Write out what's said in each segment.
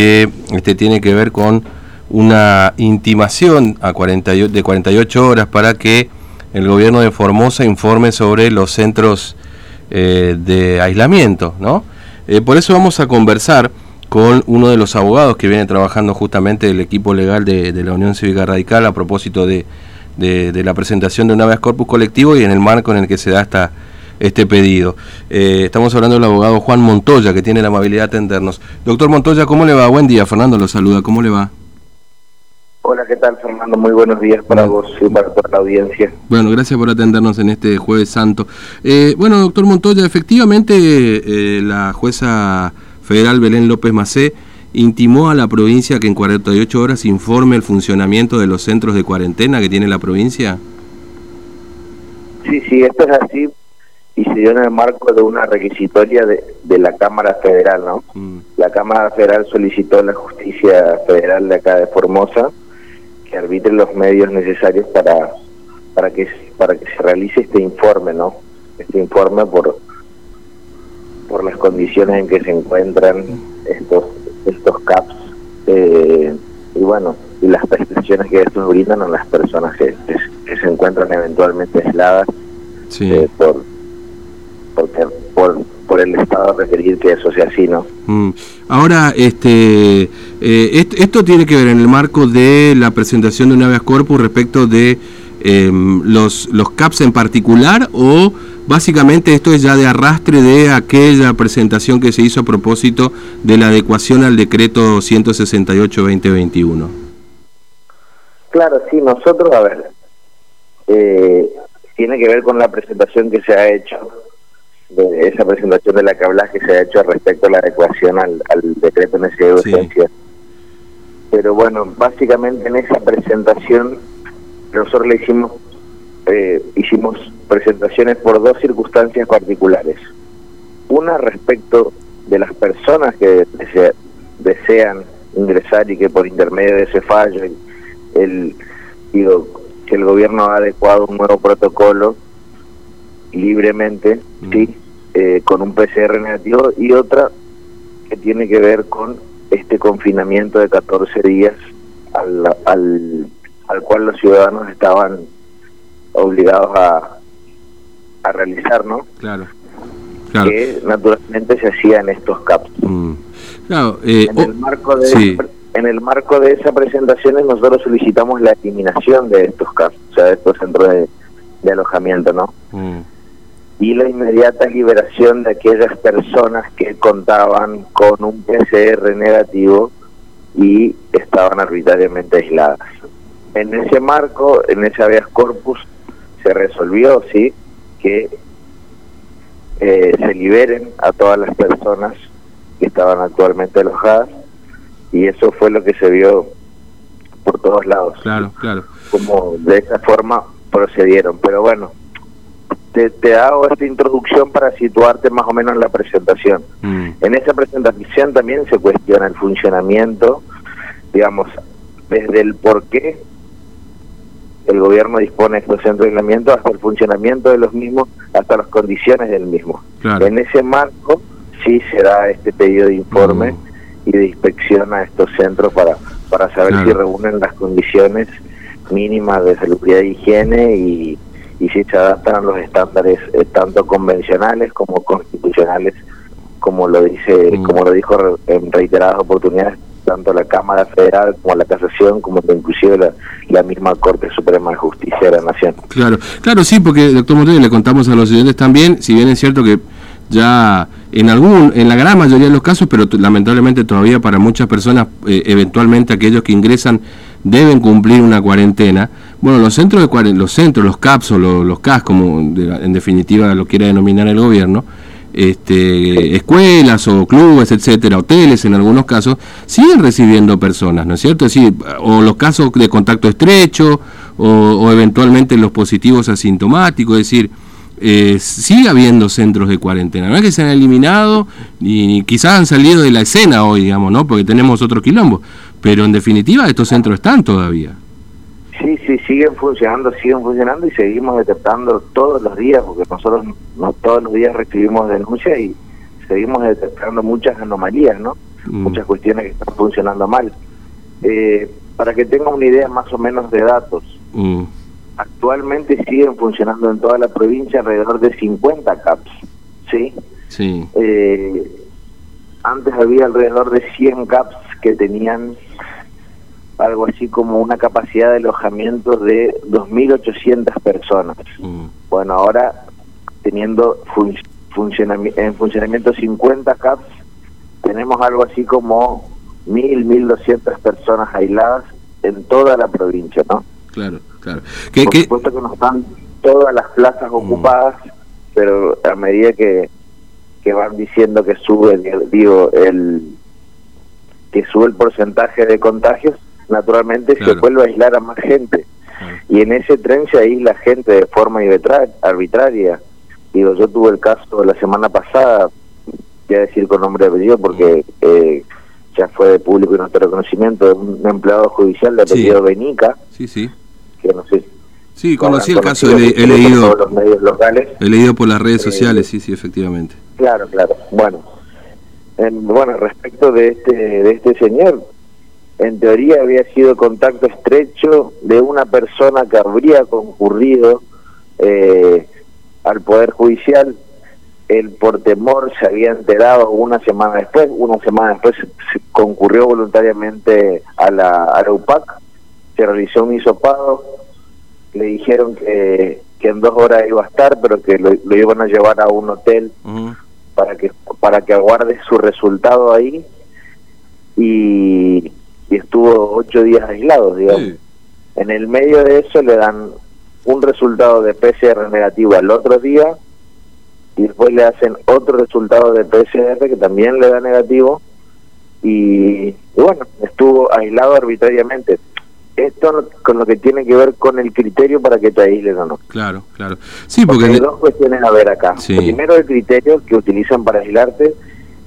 que este, tiene que ver con una intimación a 48, de 48 horas para que el gobierno de Formosa informe sobre los centros eh, de aislamiento, ¿no? Eh, por eso vamos a conversar con uno de los abogados que viene trabajando justamente el equipo legal de, la Unión Cívica Radical a propósito de, de, la presentación de un habeas corpus colectivo y en el marco en el que se da esta este pedido. Eh, estamos hablando del abogado Juan Montoya, que tiene la amabilidad de atendernos. Doctor Montoya, ¿cómo le va? Buen día, Fernando lo saluda, ¿cómo le va? Hola, ¿qué tal, Fernando? Muy buenos días para vos y para toda la audiencia. Bueno, gracias por atendernos en este Jueves Santo. Eh, bueno, doctor Montoya, efectivamente eh, la jueza federal Belén López Macé intimó a la provincia que en 48 horas informe el funcionamiento de los centros de cuarentena que tiene la provincia. Sí, sí, esto es así y se dio en el marco de una requisitoria de, de la Cámara Federal, ¿no? Mm. La Cámara Federal solicitó a la Justicia Federal de acá de Formosa que arbitre los medios necesarios para para que para que se realice este informe, ¿no? Este informe por por las condiciones en que se encuentran estos estos CAPS eh, y bueno y las prestaciones que estos brindan a las personas que, que, se encuentran eventualmente aisladas eh, por por, por el Estado requerir que eso sea así, ¿no? Mm. Ahora, este, eh, esto tiene que ver en el marco de la presentación de un habeas corpus respecto de em, los, los CAPS en particular o básicamente esto es ya de arrastre de aquella presentación que se hizo a propósito de la adecuación al decreto 168-2021. Claro, sí, nosotros, a ver, eh, tiene que ver con la presentación que se ha hecho de esa presentación de la que hablas que se ha hecho respecto a la adecuación al, decreto de necesidad de urgencia. Pero bueno, básicamente en esa presentación nosotros le hicimos eh, hicimos presentaciones por dos circunstancias particulares. Una respecto de las personas que desean ingresar y que por intermedio de ese fallo el, digo, que el gobierno ha adecuado un nuevo protocolo libremente, mm. sí, eh, con un PCR negativo y otra que tiene que ver con este confinamiento de 14 días al, al, al cual los ciudadanos estaban obligados a, a realizar, ¿no? Claro. Que naturalmente se hacía en estos CAPS. Mm. Claro, eh, en, el marco de en el marco de esas presentaciones nosotros solicitamos la eliminación de estos CAPS, o sea, de estos centros de, de alojamiento, ¿no? Mm y la inmediata liberación de aquellas personas que contaban con un PCR negativo y estaban arbitrariamente aisladas. En ese marco, en ese habeas corpus, se resolvió, sí, que eh, se liberen a todas las personas que estaban actualmente alojadas y eso fue lo que se vio por todos lados. Claro, claro. Como de esa forma procedieron, pero bueno, te, hago esta introducción para situarte más o menos en la presentación. Mm. En esa presentación también se cuestiona el funcionamiento, digamos, desde el por qué el gobierno dispone de estos centros de aislamiento hasta el funcionamiento de los mismos, hasta las condiciones del mismo. En ese marco sí se da este pedido de informe mm. y de inspección a estos centros para, para saber si reúnen las condiciones mínimas de salubridad y higiene y y si se adaptan a los estándares eh, tanto convencionales como constitucionales como lo dice mm. como lo dijo en reiteradas oportunidades tanto la Cámara Federal como la Casación como inclusive la, la misma Corte Suprema de Justicia de la Nación. Claro, claro sí, porque doctor Montoya le contamos a los estudiantes también, si bien es cierto que ya en algún en la gran mayoría de los casos, pero lamentablemente todavía para muchas personas eh, eventualmente aquellos que ingresan deben cumplir una cuarentena. Bueno, los centros de los centros, los CAPS o los, CAS, como en definitiva lo quiera denominar el gobierno, este, escuelas o clubes, etcétera, hoteles en algunos casos, siguen recibiendo personas, ¿no es cierto? Es o los casos de contacto estrecho, o, eventualmente los positivos asintomáticos, es decir, eh, sigue habiendo centros de cuarentena. No es que se han eliminado, ni, quizás han salido de la escena hoy, digamos, ¿no? Porque tenemos otro quilombo. Pero en definitiva estos centros están todavía. Sí, sí, siguen funcionando, siguen funcionando y seguimos detectando todos los días, porque nosotros no todos los días recibimos denuncias y seguimos detectando muchas anomalías, ¿no? mm. muchas cuestiones que están funcionando mal. Eh, para que tengan una idea más o menos de datos, mm. actualmente siguen funcionando en toda la provincia alrededor de 50 CAPS, ¿sí? Sí. Eh, antes había alrededor de 100 CAPS que tenían algo así como una capacidad de alojamiento de 2.800 personas. Mm. Bueno, ahora teniendo en funcionamiento 50 CAPS, tenemos algo así como 1.000, 1.200 personas aisladas en toda la provincia, ¿no? Claro, claro. Por supuesto que no están todas las plazas mm. ocupadas, pero a medida que, que van diciendo que sube, digo, el que sube el porcentaje de contagios, naturalmente se vuelve a aislar a más gente. Y en ese tren se aísla gente de forma arbitraria. Digo, yo tuve el caso la semana pasada, voy a decir con nombre de apellido porque eh, ya fue de público y nuestro reconocimiento, de un empleado judicial de apellido Benica. Sí, sí. Que no sé. Sí, conocí el caso, he, he leído. Los medios locales. He leído por las redes eh, sociales, sí, sí, efectivamente. Claro, claro. Bueno, bueno, respecto de este, de este señor, en teoría había sido contacto estrecho de una persona que habría concurrido eh, al Poder Judicial. Él por temor se había enterado una semana después, una semana después concurrió voluntariamente a la, a UPAC, se realizó un hisopado, le dijeron que, que en dos horas iba a estar, pero que lo, iban a llevar a un hotel para que para que aguarde su resultado ahí y y estuvo ocho días aislado, digamos. En el medio de eso le dan un resultado de PCR negativo al otro día y después le hacen otro resultado de PCR que también le da negativo y, bueno, estuvo aislado arbitrariamente. Esto con lo que tiene que ver con el criterio para que te aíslen o no. Claro, claro. Sí, porque, hay dos cuestiones a ver acá. Primero el criterio que utilizan para aislarte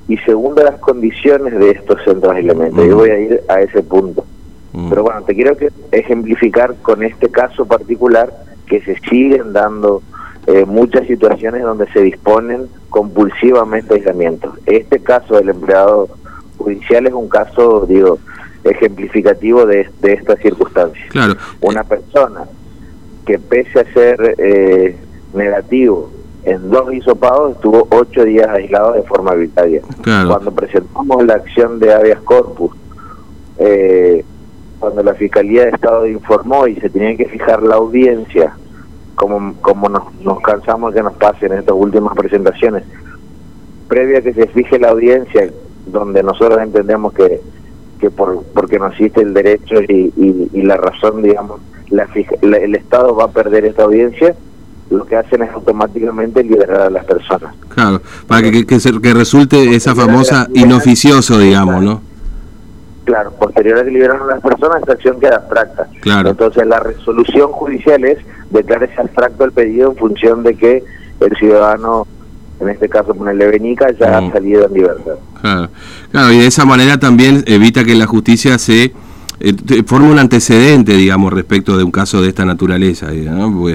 y segundo las condiciones de estos centros de aislamiento. Yo mm. voy a ir a ese punto. Mm. Pero bueno, te quiero que ejemplificar con este caso particular que se siguen dando eh, muchas situaciones donde se disponen compulsivamente aislamientos. Este caso del empleado judicial es un caso, digo, ejemplificativo de, de estas circunstancias. Claro. Una persona que pese a ser eh, negativo en dos hisopados estuvo ocho días aislado de forma arbitraria. Cuando presentamos la acción de habeas corpus, eh, cuando la Fiscalía de Estado informó y se tenía que fijar la audiencia, como, como nos, nos cansamos que nos pase en estas últimas presentaciones, previa a que se fije la audiencia, donde nosotros entendemos que, que por, porque no existe el derecho y, y, la razón, digamos, la, el Estado va a perder esta audiencia, lo que hacen es automáticamente liberar a las personas. Claro, para que, que, que resulte esa famosa inoficioso, digamos, ¿no? Claro, posterior a que liberaron a las personas, esta acción queda abstracta. Claro. Entonces la resolución judicial es ese abstracto el pedido en función de que el ciudadano, en este caso ponerle Benica, ya ha mm. salido en libertad. Claro. claro, y de esa manera también evita que la justicia se eh, forma un antecedente, digamos, respecto de un caso de esta naturaleza, ¿no?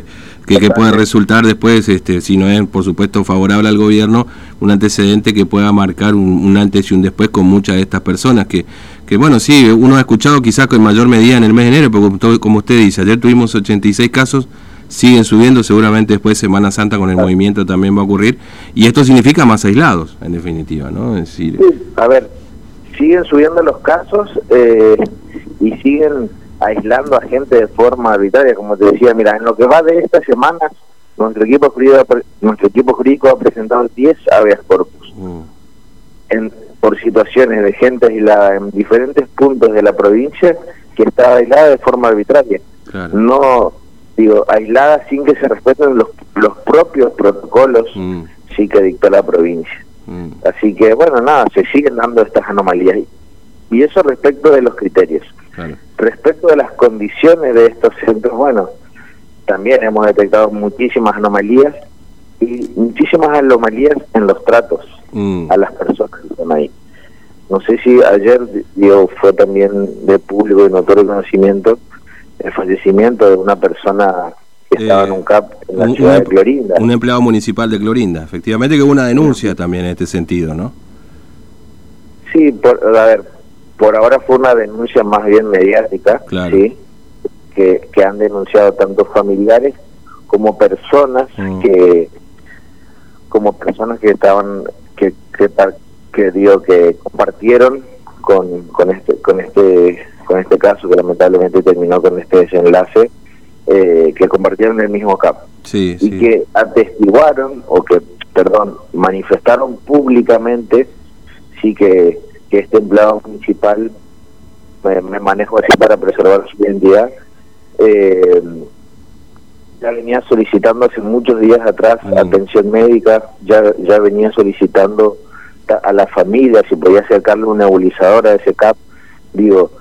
que, puede resultar después, este, si no es, por supuesto, favorable al gobierno, un antecedente que pueda marcar un, antes y un después con muchas de estas personas, que, que bueno, sí, uno ha escuchado quizás en mayor medida en el mes de enero, porque como usted dice, ayer tuvimos 86 casos, siguen subiendo, seguramente después de Semana Santa con el movimiento también va a ocurrir, y esto significa más aislados, en definitiva, ¿no? Es decir, a ver, siguen subiendo los casos, eh, y siguen aislando a gente de forma arbitraria, como te decía, mira, en lo que va de esta semana, nuestro equipo jurídico, nuestro equipo jurídico ha presentado 10 habeas corpus. Mm. En, por situaciones de gente aislada en diferentes puntos de la provincia que está aislada de forma arbitraria. No, digo, aislada sin que se respeten los, los propios protocolos mm. sí que dictó la provincia. Mm. Así que, bueno, nada, se siguen dando estas anomalías. Y eso respecto de los criterios. Respecto de las condiciones de estos centros, bueno, también hemos detectado muchísimas anomalías y muchísimas anomalías en los tratos mm. a las personas que están ahí. No sé si ayer dio, fue también de público y notorio conocimiento el fallecimiento de una persona que estaba en un CAP en la ciudad de Clorinda. Un empleado municipal de Clorinda, efectivamente que hubo una denuncia también en este sentido, ¿no? Sí, por, a ver, por ahora fue una denuncia más bien mediática, ¿sí? que, que han denunciado tanto familiares como personas mm. que como personas que estaban que que, que digo que compartieron con, con este con este con este caso que lamentablemente terminó con este desenlace eh, que compartieron el mismo CAP y que atestiguaron o que perdón manifestaron públicamente sí que, que este empleado municipal me, me manejo así para preservar su identidad eh, ya venía solicitando hace muchos días atrás mm. atención médica, ya, ya venía solicitando a la familia si podía acercarle una nebulizadora de ese CAP. Digo,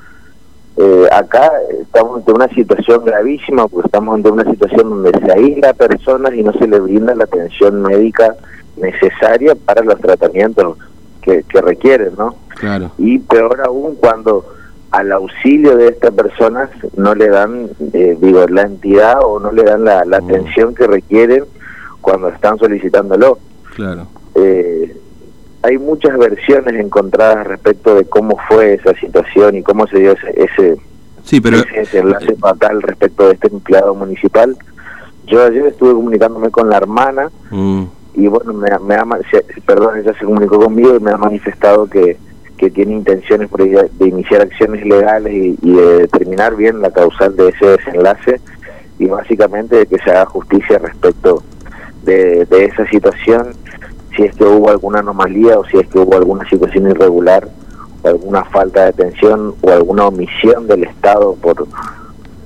eh, acá estamos ante una situación gravísima porque estamos ante una situación donde se aísla a personas y no se le brinda la atención médica necesaria para los tratamientos que, que requieren, ¿no? Claro. Y peor aún cuando al auxilio de estas personas no le dan, eh, digo, la entidad o no le dan la, mm. atención que requieren cuando están solicitándolo. Claro. Eh, hay muchas versiones encontradas respecto de cómo fue esa situación y cómo se dio ese, ese, sí, pero, ese enlace fatal respecto de este empleado municipal. Yo ayer estuve comunicándome con la hermana mm. y bueno, me, me ha, perdón, ella se comunicó conmigo y me ha manifestado que que tiene intenciones de iniciar acciones legales y, de determinar bien la causal de ese desenlace y básicamente de que se haga justicia respecto de, esa situación, si es que hubo alguna anomalía o si es que hubo alguna situación irregular o alguna falta de atención o alguna omisión del Estado por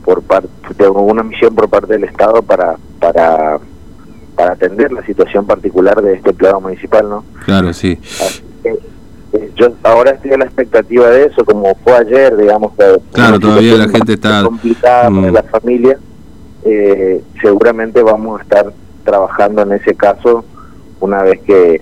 por parte de alguna omisión por parte del Estado para para para atender la situación particular de este empleado municipal, ¿no? Claro, sí yo ahora estoy a la expectativa de eso, como fue ayer, digamos que claro, todavía la gente está complicada para mm. la familia, eh, seguramente vamos a estar trabajando en ese caso una vez que,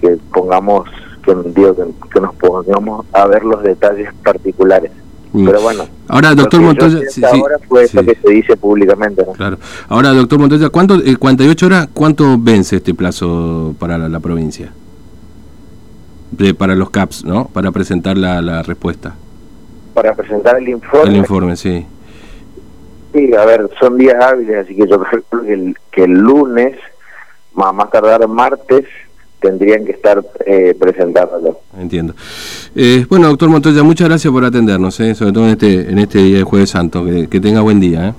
que pongamos, que, digo, que, nos pongamos a ver los detalles particulares. Mm. Pero bueno, ahora doctor Montoya, ahora fue eso que se dice públicamente. Claro. Ahora doctor Montoya, ¿cuánto, eh, 48 horas, cuánto vence este plazo para la provincia? para los CAPS, ¿no? Para presentar la, la respuesta. Para presentar el informe. El informe, sí. Sí, a ver, son días hábiles, así que yo creo que el, que el lunes, más, más tardar martes, tendrían que estar eh, presentándolo. Entiendo. Eh, bueno, doctor Montoya, muchas gracias por atendernos, eh, sobre todo en este, en este día de Jueves Santo. Que, que tenga buen día. ¿eh?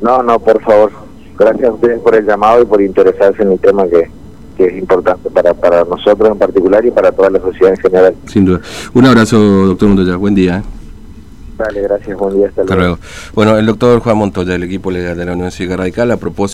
No, no, por favor. Gracias a ustedes por el llamado y por interesarse en el tema que, que es importante para, para nosotros en particular y para toda la sociedad en general. Sin duda. Un abrazo, doctor Montoya. Buen día. ¿eh? Dale, gracias. Buen día. Hasta, luego. Bueno, el doctor Juan Montoya, del equipo legal de la Cívica Radical, a propósito